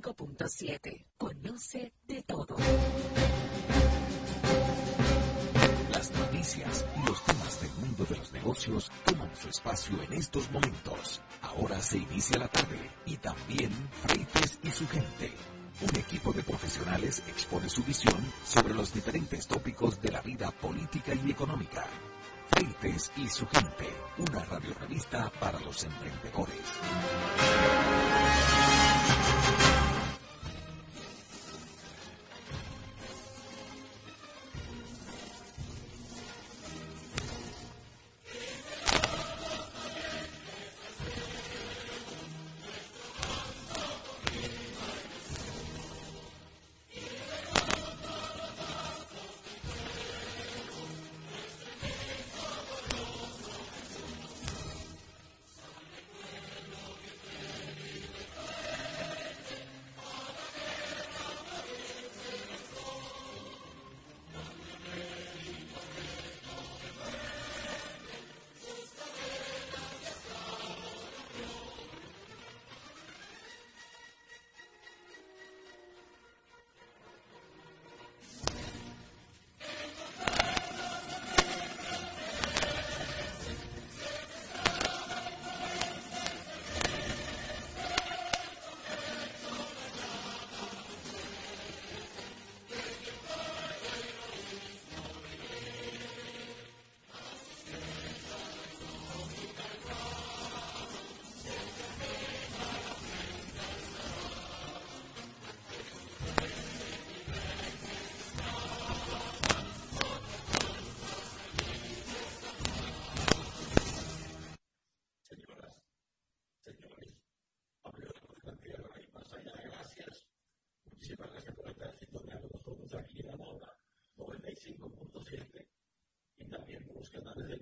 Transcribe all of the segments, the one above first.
105.7. Conoce de todo. Las noticias y los temas del mundo de los negocios toman su espacio en estos momentos. Ahora se inicia la tarde y también Freites y su gente. Un equipo de profesionales expone su visión sobre los diferentes tópicos de la vida política y económica. Freites y su gente, una radio revista para los emprendedores. que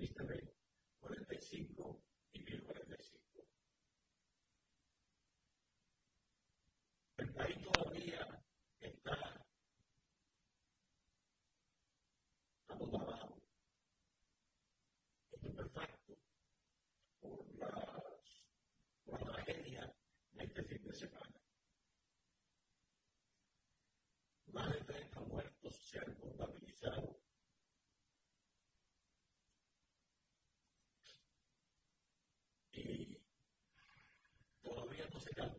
será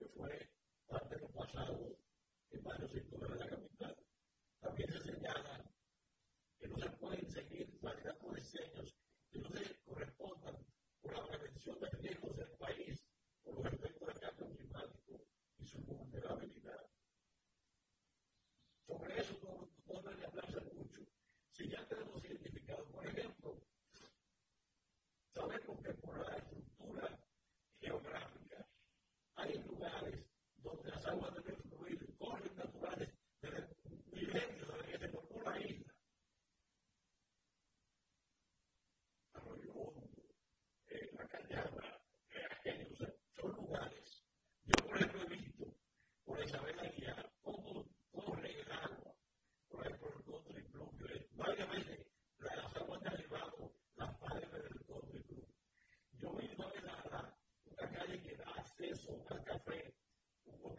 que fue parte de los pasados en varios sectores de la capital. También se señala que no se pueden seguir variedad diseños que no se correspondan con la prevención de riesgos del país por los efectos del cambio climático y su vulnerabilidad. Sobre eso no, no debe hablarse mucho. Si ya tenemos identificado, por ejemplo, sabemos que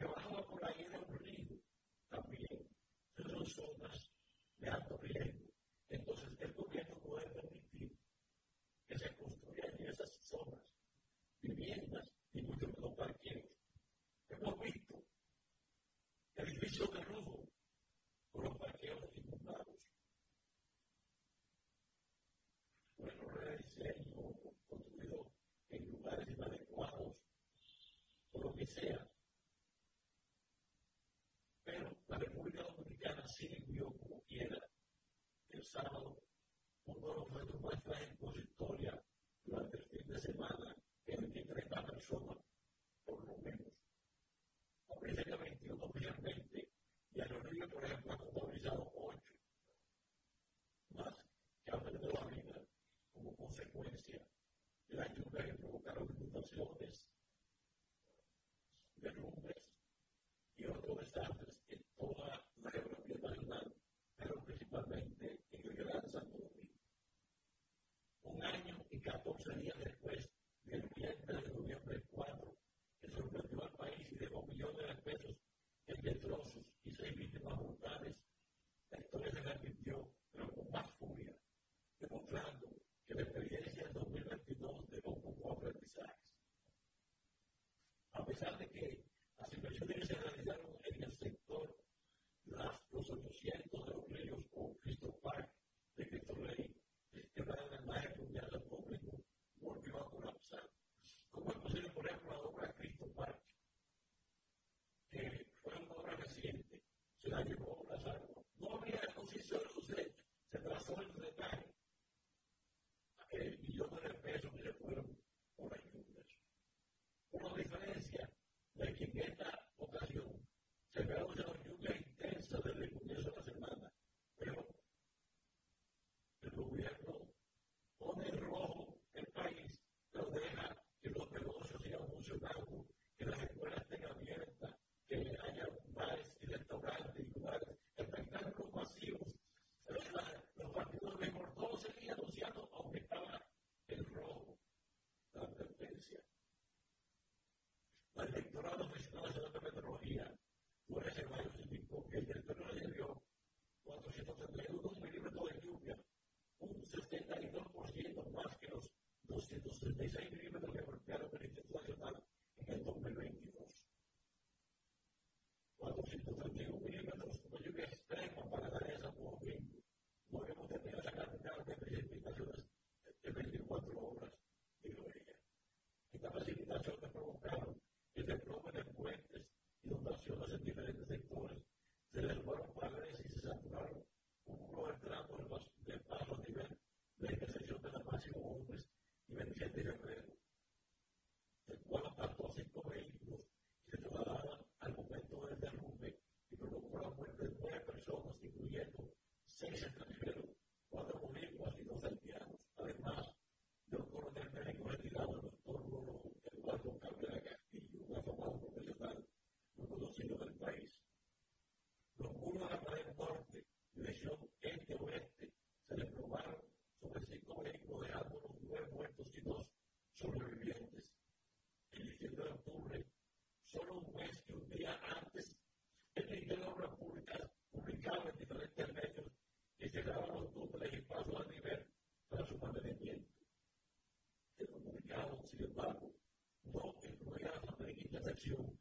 que bajaba por ahí era un río también. Entonces son zonas de alto riesgo. Entonces el gobierno puede permitir que se construyan en esas zonas viviendas y mucho menos parqueos. Hemos visto edificios de así yo hubiera pensado uno de los retos muestras expositorias durante el fin de semana en el que 30 personas, por lo menos, comienzan el 21 finalmente y a los niños, por ejemplo, han contabilizado 8 más que han perdido la vida como consecuencia de las lluvias que provocaron inundaciones, de derrumbes you.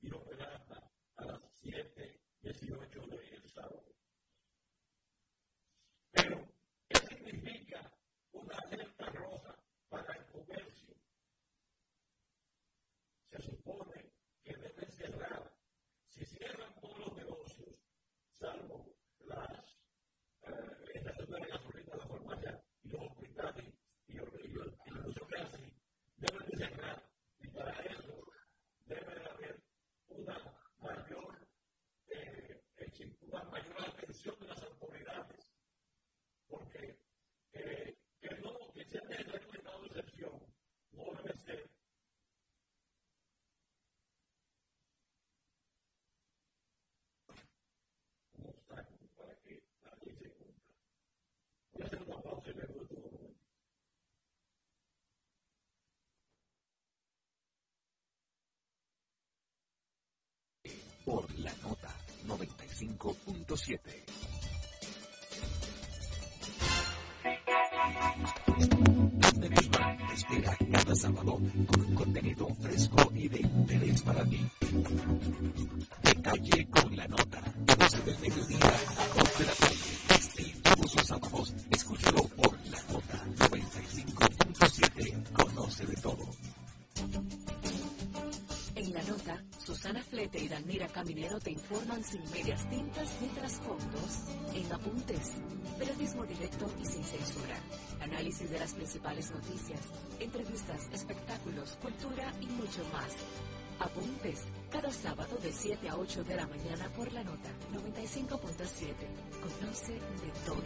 y no será hasta a las 7, 18 del sábado. Pero, ¿qué significa una alerta roja para el comercio? Se supone que debe cerrar. Si cierran todos los negocios, salvo las eh, estaciones de gasolina, la farmacia y los hospitales y los negocios que hacen, deben cerrar. atención de las autoridades, porque eh, que no que sean 95.7. Donde Guzmán espera cada sábado con contenido fresco y de interés para ti. De calle con la nota, de 12 del mediodía principales noticias, entrevistas, espectáculos, cultura y mucho más. Apuntes, cada sábado de 7 a 8 de la mañana por la nota 95.7. Conoce de todo.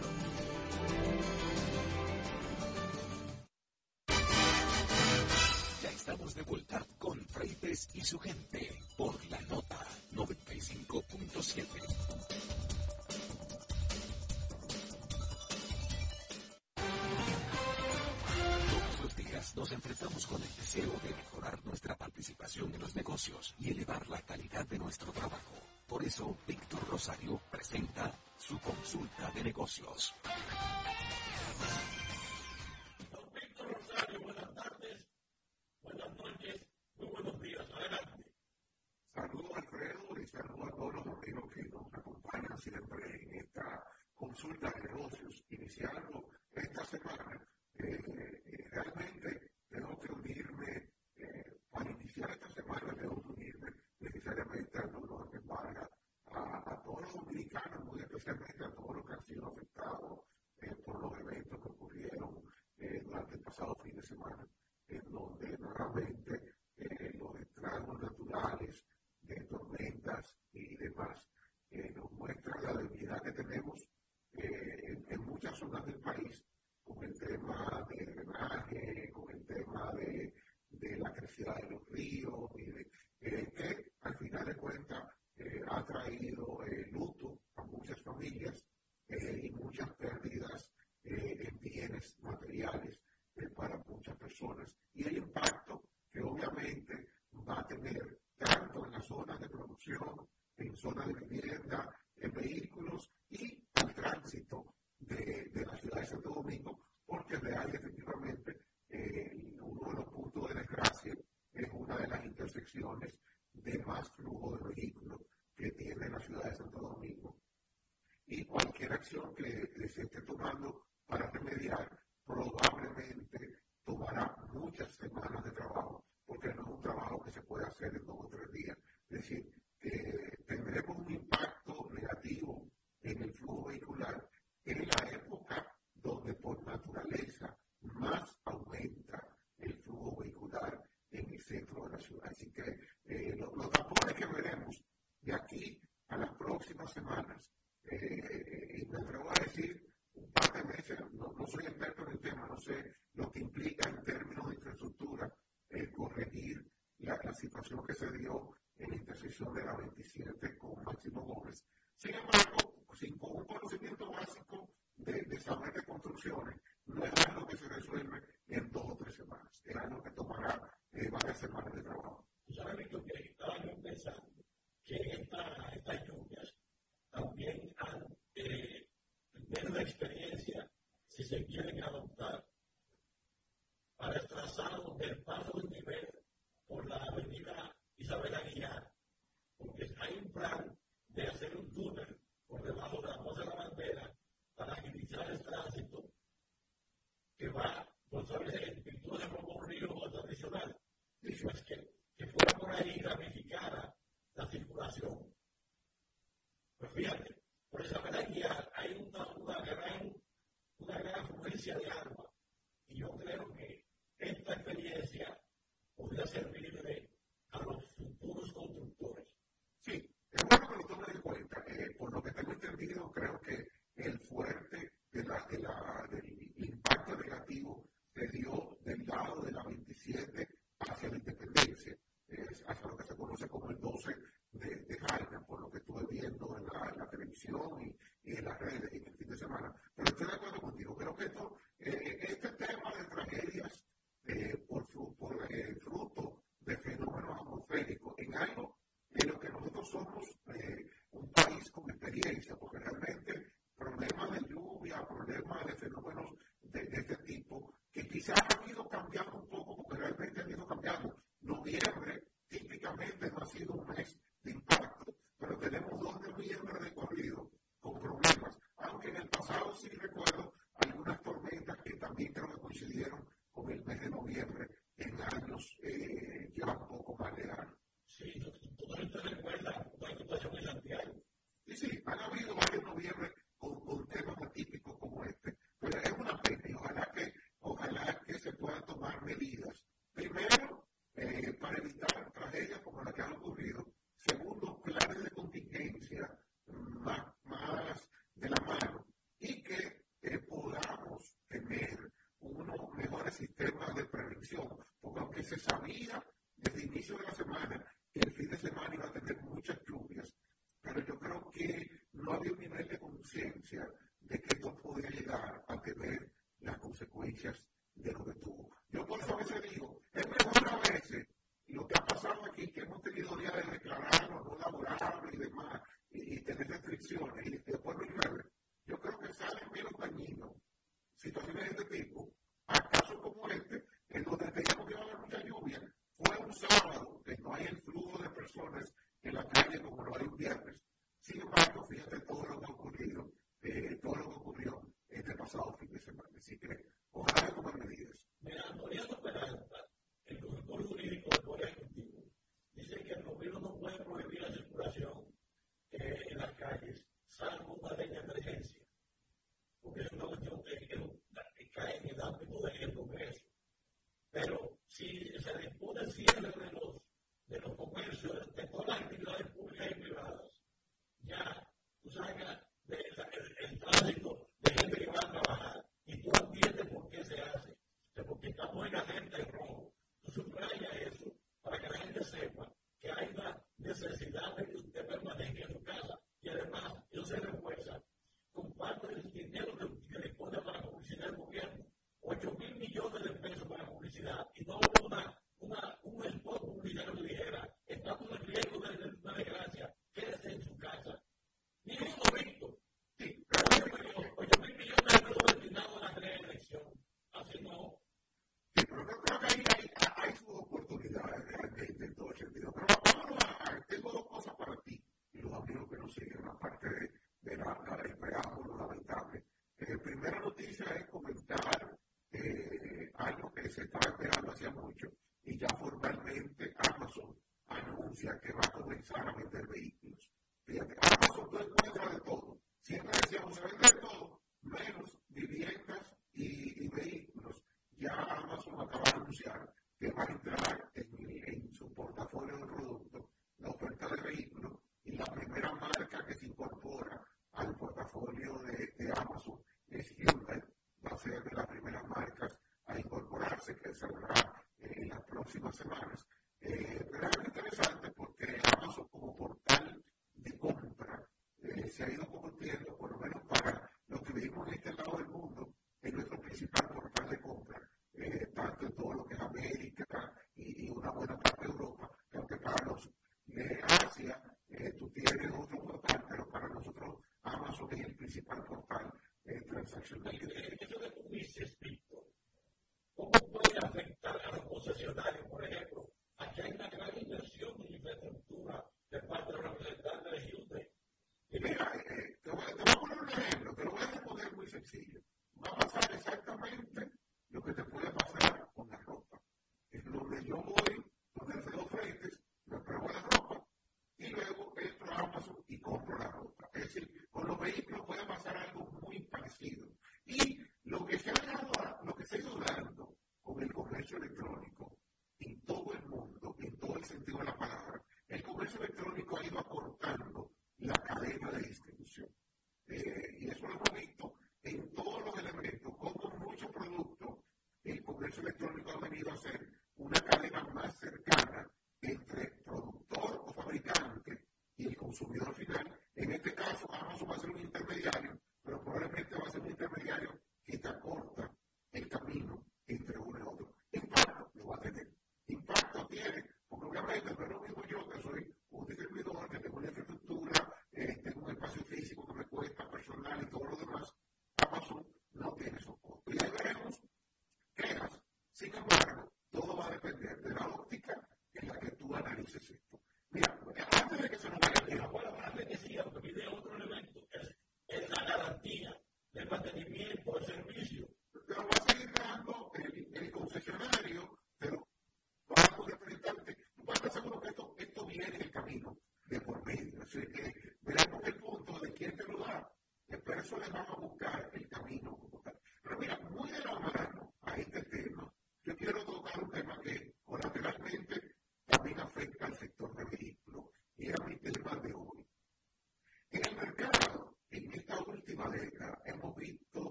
Ya estamos de vuelta con Freites y su gente por la nota 95.7. nos enfrentamos con el deseo de mejorar nuestra participación en los negocios y elevar la calidad de nuestro trabajo. Por eso, Víctor Rosario presenta su consulta de negocios. Don Víctor Rosario, buenas tardes, buenas noches, muy buenos días. Adelante. Saludos Alfredo y saludos a todos los amigos que nos acompañan siempre en esta consulta de negocios. Iniciando esta semana, eh, eh, realmente tengo que unirme, eh, para iniciar esta semana, tengo que unirme necesariamente a los que valga a, todos los dominicanos, muy especialmente a todos los que han sido afectados por los eventos que ocurrieron durante el pasado fin de semana, en donde nuevamente los estragos naturales de tormentas y demás nos muestran la debilidad que tenemos en, en muchas zonas del país con el tema de drenaje, con el tema de, crecida de los ríos, y de, eh, que al final de cuentas eh, ha traído eh, luto a muchas familias y muchas pérdidas en bienes materiales para muchas personas. Y el impacto que obviamente va a tener tanto en las zonas de producción, en zonas de vivienda, en vehículos y al tránsito de, de la ciudad de Santo Domingo, porque real efectivamente eh, uno de los puntos de desgracia es una de de más flujo de vehículos que tiene la ciudad de Santo Domingo. Y cualquier acción que se esté tomando para remediar probablemente tomará muchas semanas de trabajo, porque no es un trabajo que se puede hacer en dos o tres días. Es decir, que tendremos un impacto negativo en el flujo vehicular en la época donde por naturaleza más aumenta el flujo vehicular en el centro de la ciudad. Así que eh, los, los tapones que veremos de aquí a las próximas semanas, eh, y me atrevo a decir un par de meses, no, no, soy experto en el tema, no sé lo que implica en términos de infraestructura eh, corregir la, que se dio en la intersección de la 27 con Máximo Gómez. Sin embargo, sin un conocimiento básico de, de saber de construcciones, no es algo que se resuelve en dos o tres semanas, es algo que tomará eh, varias semanas de trabajo. ¿Sabes, Víctor, que estaba yo pensando que esta, estas lluvias también han eh, tenido la experiencia, si se quieren adoptar, para el trazado del paso del nivel por la avenida Isabel Aguilar, porque hay un plan de hacer un túnel por debajo de la voz de la bandera para agilizar el tránsito que va por sobre el virtud de un río tradicional. Dice es que, que fuera por ahí ramificada la circulación. Pues fíjate, por Isabel Aguilar hay una, una, gran, una gran afluencia de agua y yo creo que esta experiencia podría servirle a los futuros constructores. Sí, es bueno que lo tomen en cuenta. Eh, por lo que tengo entendido, creo que el fuerte de la, de la, del impacto negativo se dio del lado de la 27 hacia la independencia, es hacia lo que se conoce como el 12 de, de Jaina, por lo que estuve viendo en la, en la televisión y, y, en las redes en el fin de semana. Pero estoy de acuerdo contigo, creo que esto, eh, este tema de tragedias eh, por, por eh, fruto de fenómenos atmosféricos en algo en lo que nosotros somos eh, un país con experiencia, porque realmente problemas de lluvia, problemas de fenómenos de, de, este tipo, que quizás han ido cambiando sabía desde el inicio de la semana que el fin de semana iba a tener muchas lluvias, pero yo creo que no había un nivel de conciencia de que esto podía llegar a tener las consecuencias de lo que tuvo. Yo por eso a veces digo, es mejor a veces lo que ha pasado aquí, que hemos tenido días de declararnos no laborables y demás, y, tener restricciones, y después lo llueve. Yo creo que salen menos dañinos situaciones de este tipo noticia es comentar eh, algo que se estaba esperando hacía mucho y ya formalmente Amazon anuncia que va a comenzar a vender vehículos. se eh, verá en las próximas semanas. Eh, realmente interesante porque Amazon como portal de compra eh, se ha ido convirtiendo, por lo menos para los que vivimos en este lado del mundo, en nuestro principal portal de compra, eh, tanto en todo lo que es América y, una buena parte de Europa, aunque para los de Asia tú tienes otro portal, pero para nosotros Amazon es el principal portal eh, transaccional que tenemos. electrónico ha ido acortando la cadena de distribución. Eh, y eso lo hemos visto en todos los elementos, como muchos productos el comercio electrónico ha venido a ser depender de la óptica en la que tú analices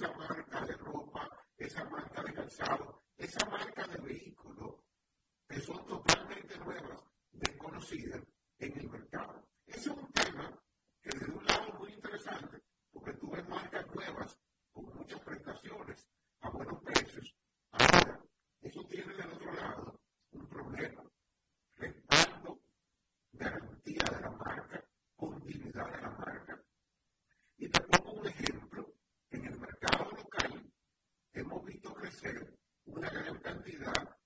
Thanks, everybody. una gran cantidad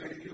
Thank you.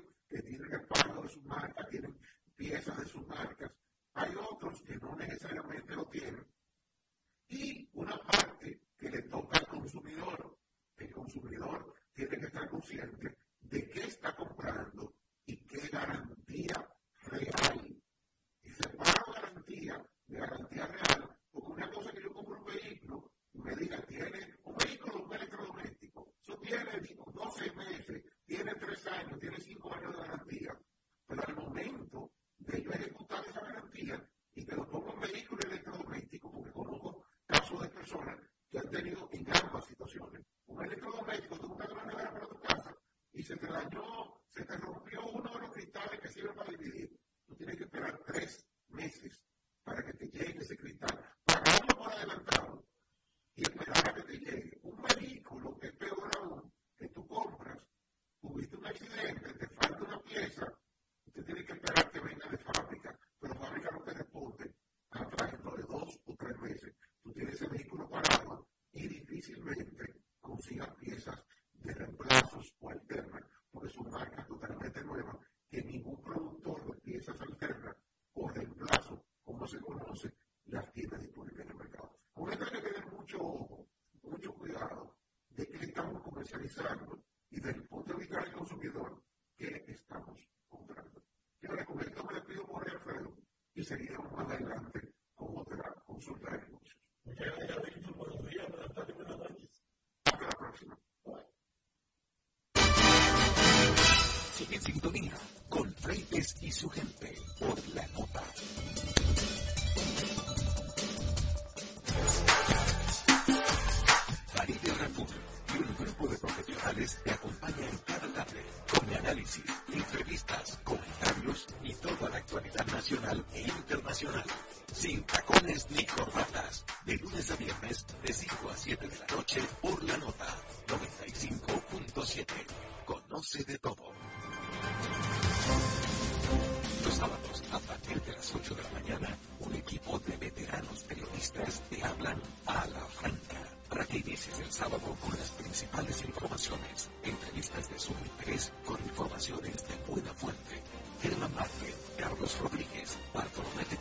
Y de Buena Fuente, Germán Márquez, Carlos Rodríguez, Bartolomé de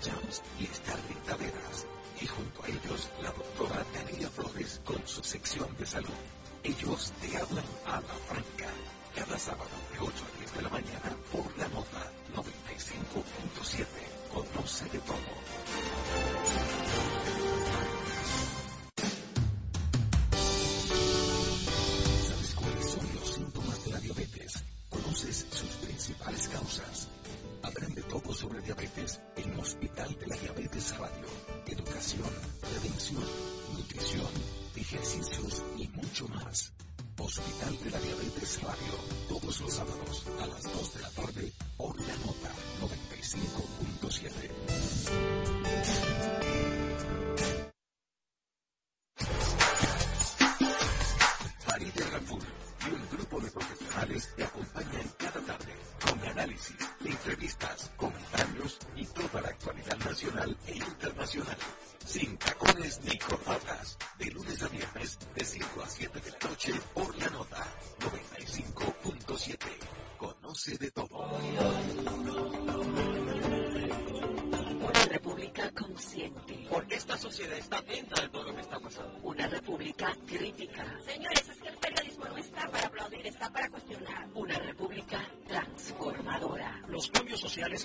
y Starling Taveras, y junto a ellos la doctora Tania Flores con su sección de salud. Ellos te hablan a la franca, cada sábado de 8 a 10 de la mañana por la nota 95.7. Conoce de todo.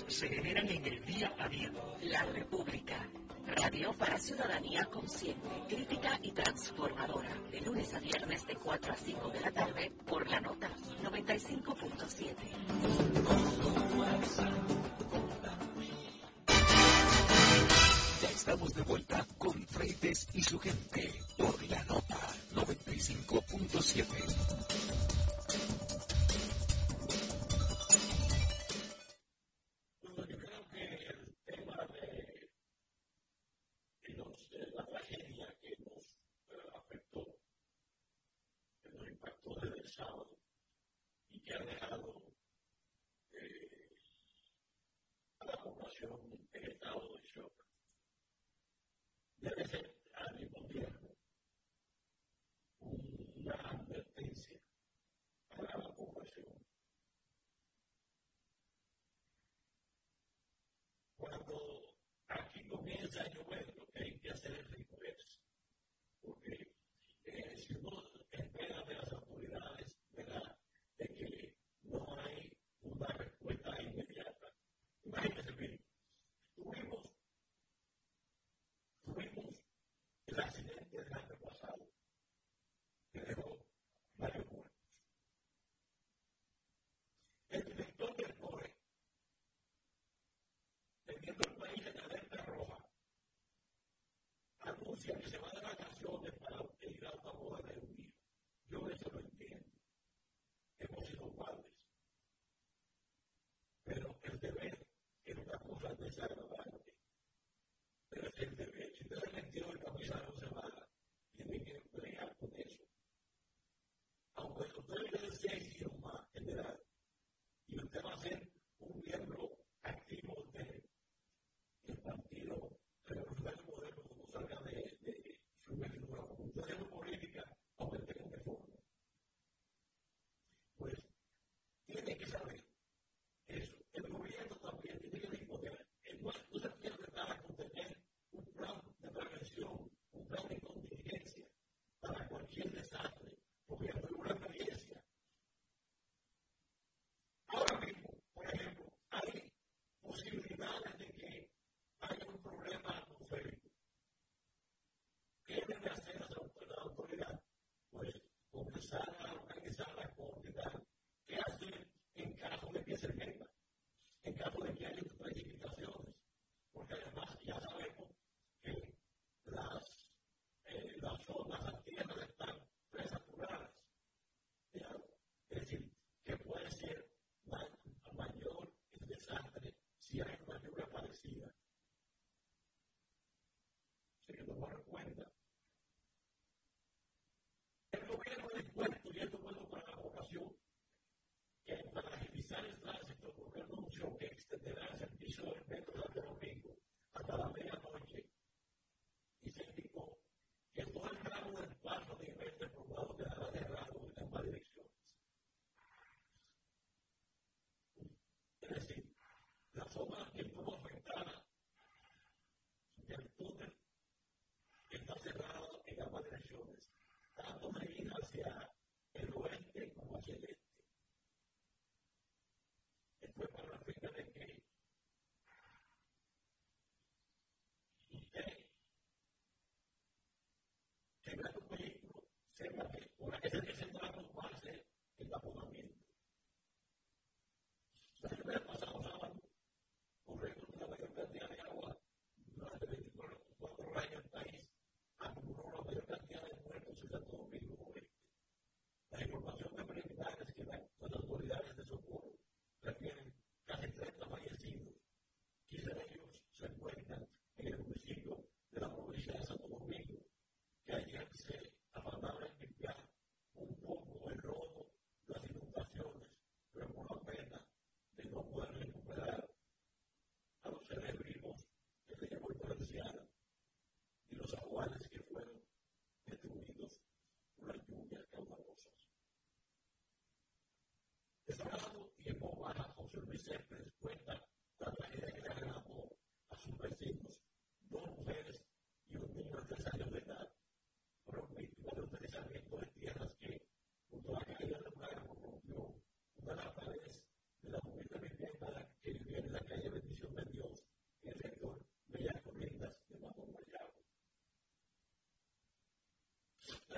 se generan en el día a día. La República. Radio para ciudadanía consciente, crítica y transformadora. De lunes a viernes de 4 a 5 de la tarde por la nota 95.7. Ya estamos de vuelta con Freites y su gente por la nota 95.7. impactó desde el sábado y que ha dejado desagradable. Si te da sentido el camino de José Mala, tiene que pelear con eso. Aunque usted le desee idioma general, y usted va a ser un miembro activo. forgiveness see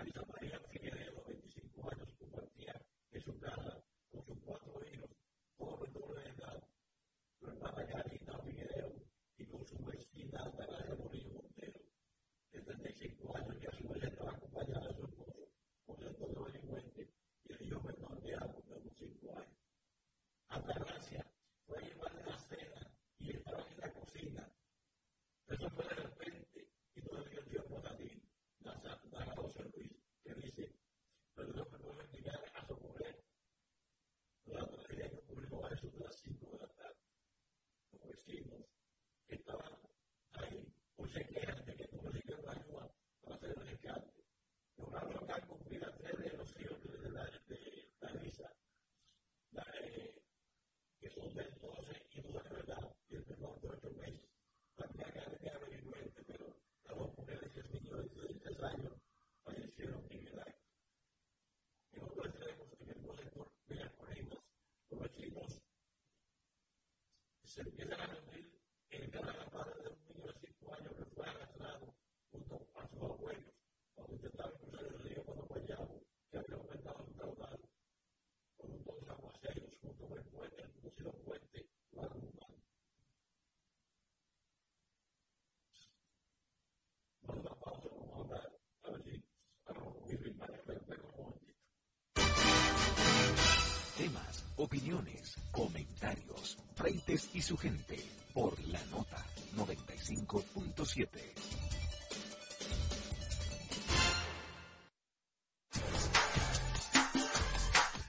涙 se empiezan a rendir en cada parte de un niño de 5 años que fue arrastrado junto a sus abuelos cuando intentaban cruzar el río cuando Guayabo, que había aumentado su caudal con un dos aguaceros junto con el puente, el conocido puente Guadalupán. Vamos a pausa, vamos a hablar, a ver si a un momentito. Temas, opiniones, comentarios Freites y su gente por la nota 95.7.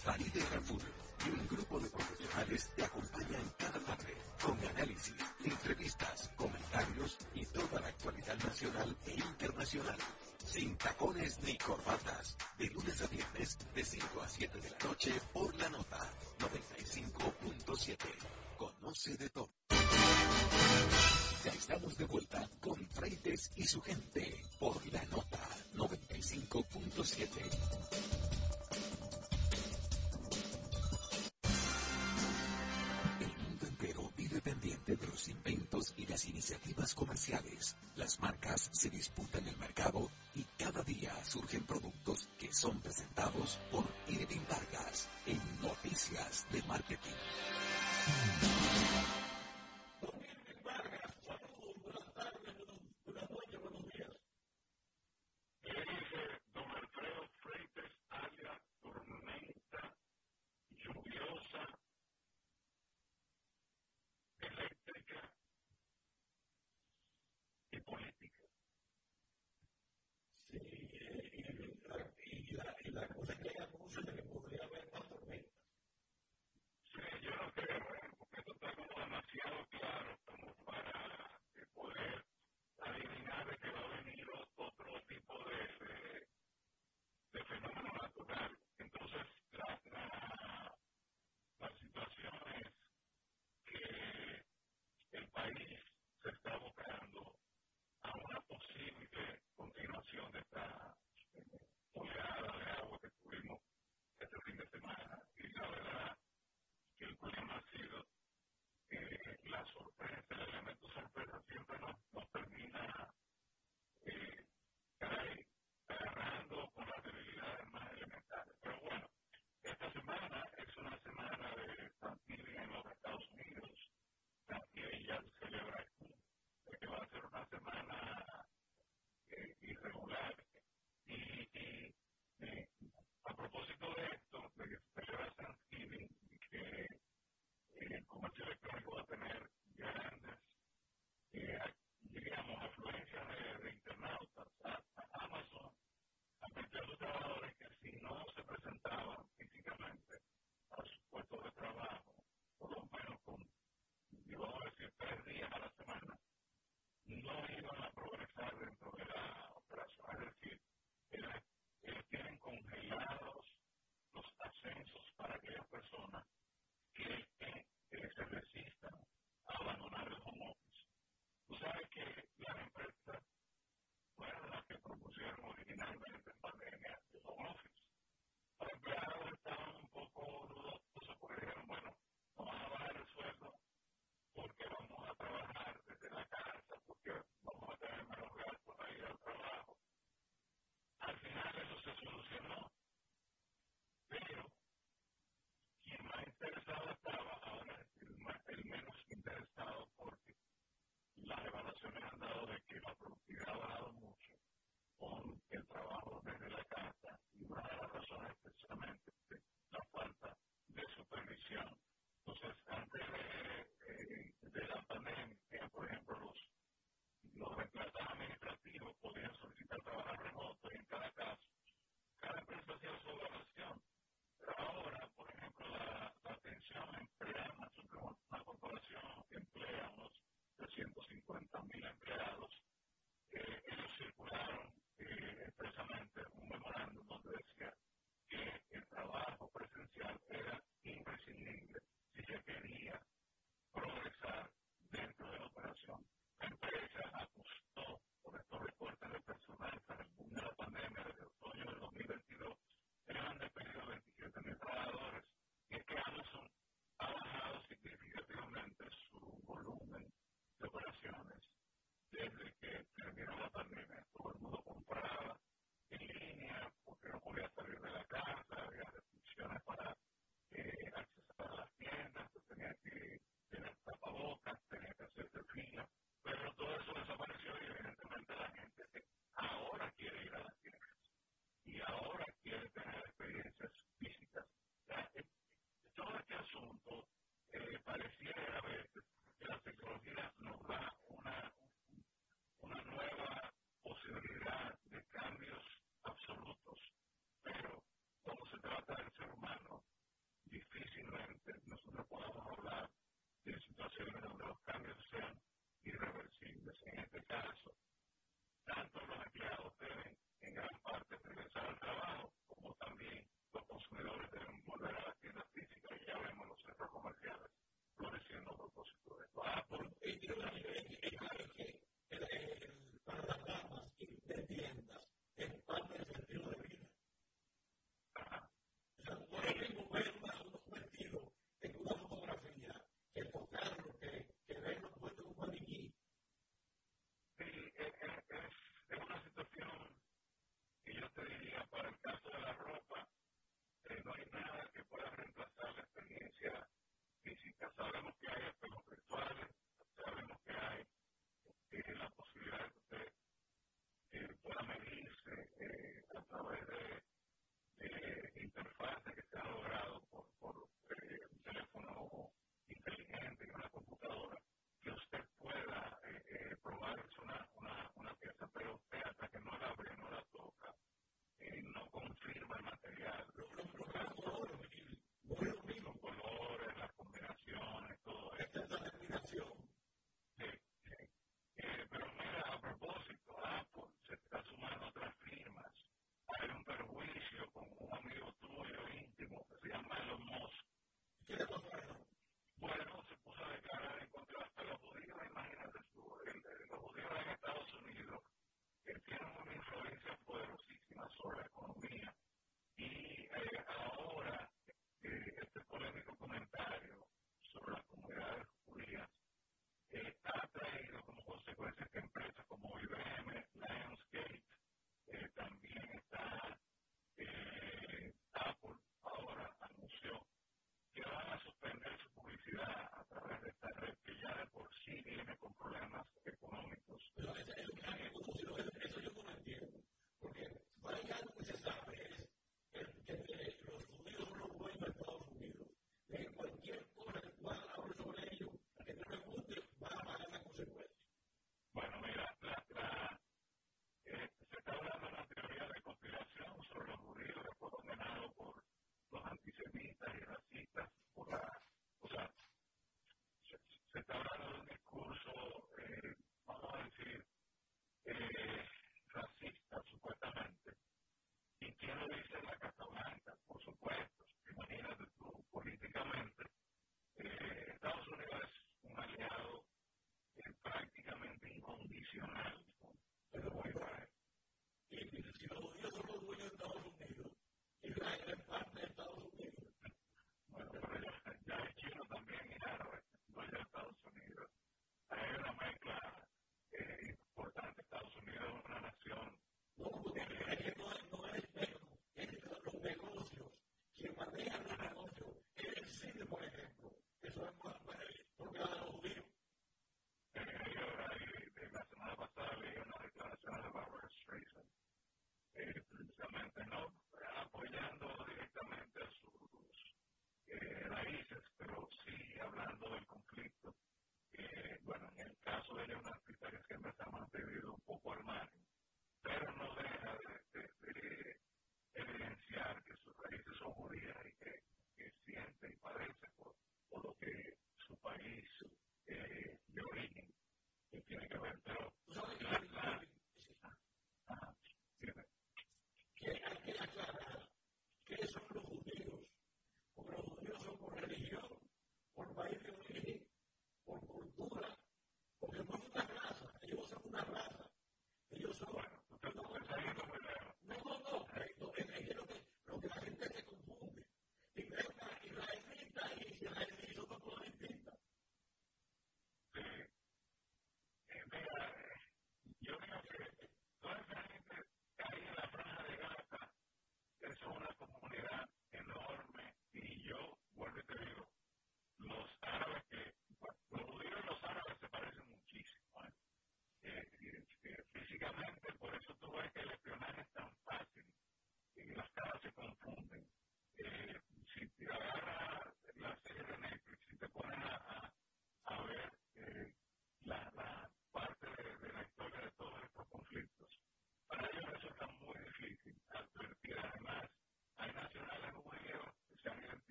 Faride Raful y un grupo de profesionales te acompaña en cada parte con análisis, entrevistas, comentarios y toda la actualidad nacional e internacional. Sin tacones ni corbatas. Se disputan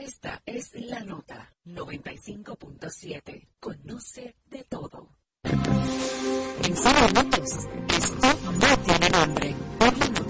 Esta es la nota 95.7. Conoce de todo. En solo minutos, esto no tiene nombre. Por la nota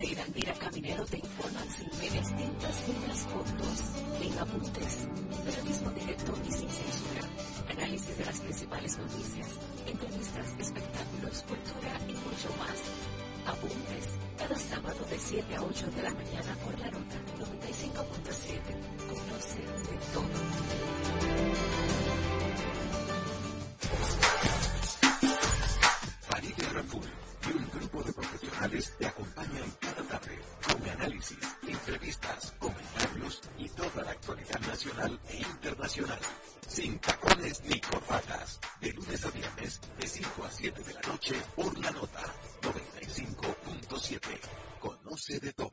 Y Dandira Caminero te informan sin medias tintas ni trasfondos, en apuntes, periodismo directo y sin censura, análisis de las principales noticias entrevistas, espectáculos, cultura y mucho más. Apuntes cada sábado de 7 a 8 de la mañana por la nota 95.7. Conoce de todo. Faride De profesionales te acompañan cada tarde con análisis, entrevistas, comentarios y toda la actualidad nacional e internacional. Sin tacones ni corbatas. De lunes a viernes, de 5 a 7 de la noche, por la nota 95.7. Conoce de todo.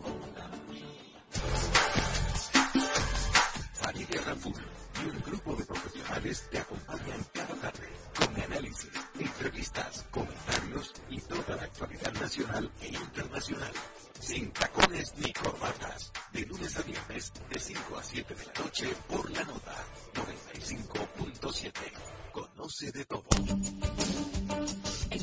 Familia Raful y un grupo de profesionales te acompañan cada tarde con análisis, entrevistas, comentarios y toda la actualidad nacional e internacional sin tacones ni corbatas. De lunes a viernes, de 5 a 7 de la noche, por la nota 95.7. Conoce de todo.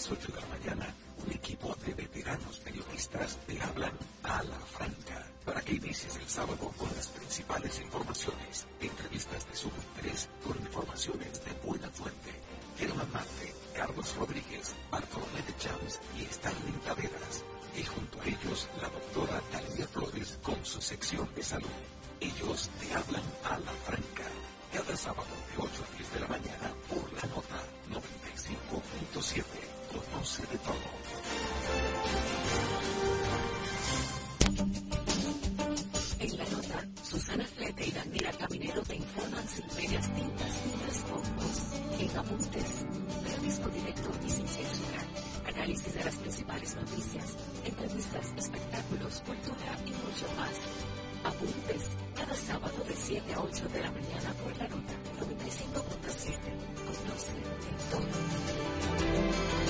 Las 8 de la mañana, un equipo de veteranos periodistas te hablan a la franca para que inicies el sábado con las principales informaciones, entrevistas de su interés con informaciones de buena fuente. Germán Marte, Carlos Rodríguez, Bartolomé de Champs y Stanley Taveras. Y junto a ellos, la doctora Talía Flores con su sección de salud. Ellos te hablan a la franca. Cada sábado de 8 a 10 de la mañana por la nota 95.7. De todo. En la nota, Susana Flete y Daniela Caminero te informan sin medias tintas ni trasfondos. En Apuntes, periodismo directo y sin censura, análisis de las principales noticias, entrevistas, espectáculos, cultura y mucho más. Apuntes, cada sábado de 7 a 8 de la mañana por la nota 95.7. Conoce en todo.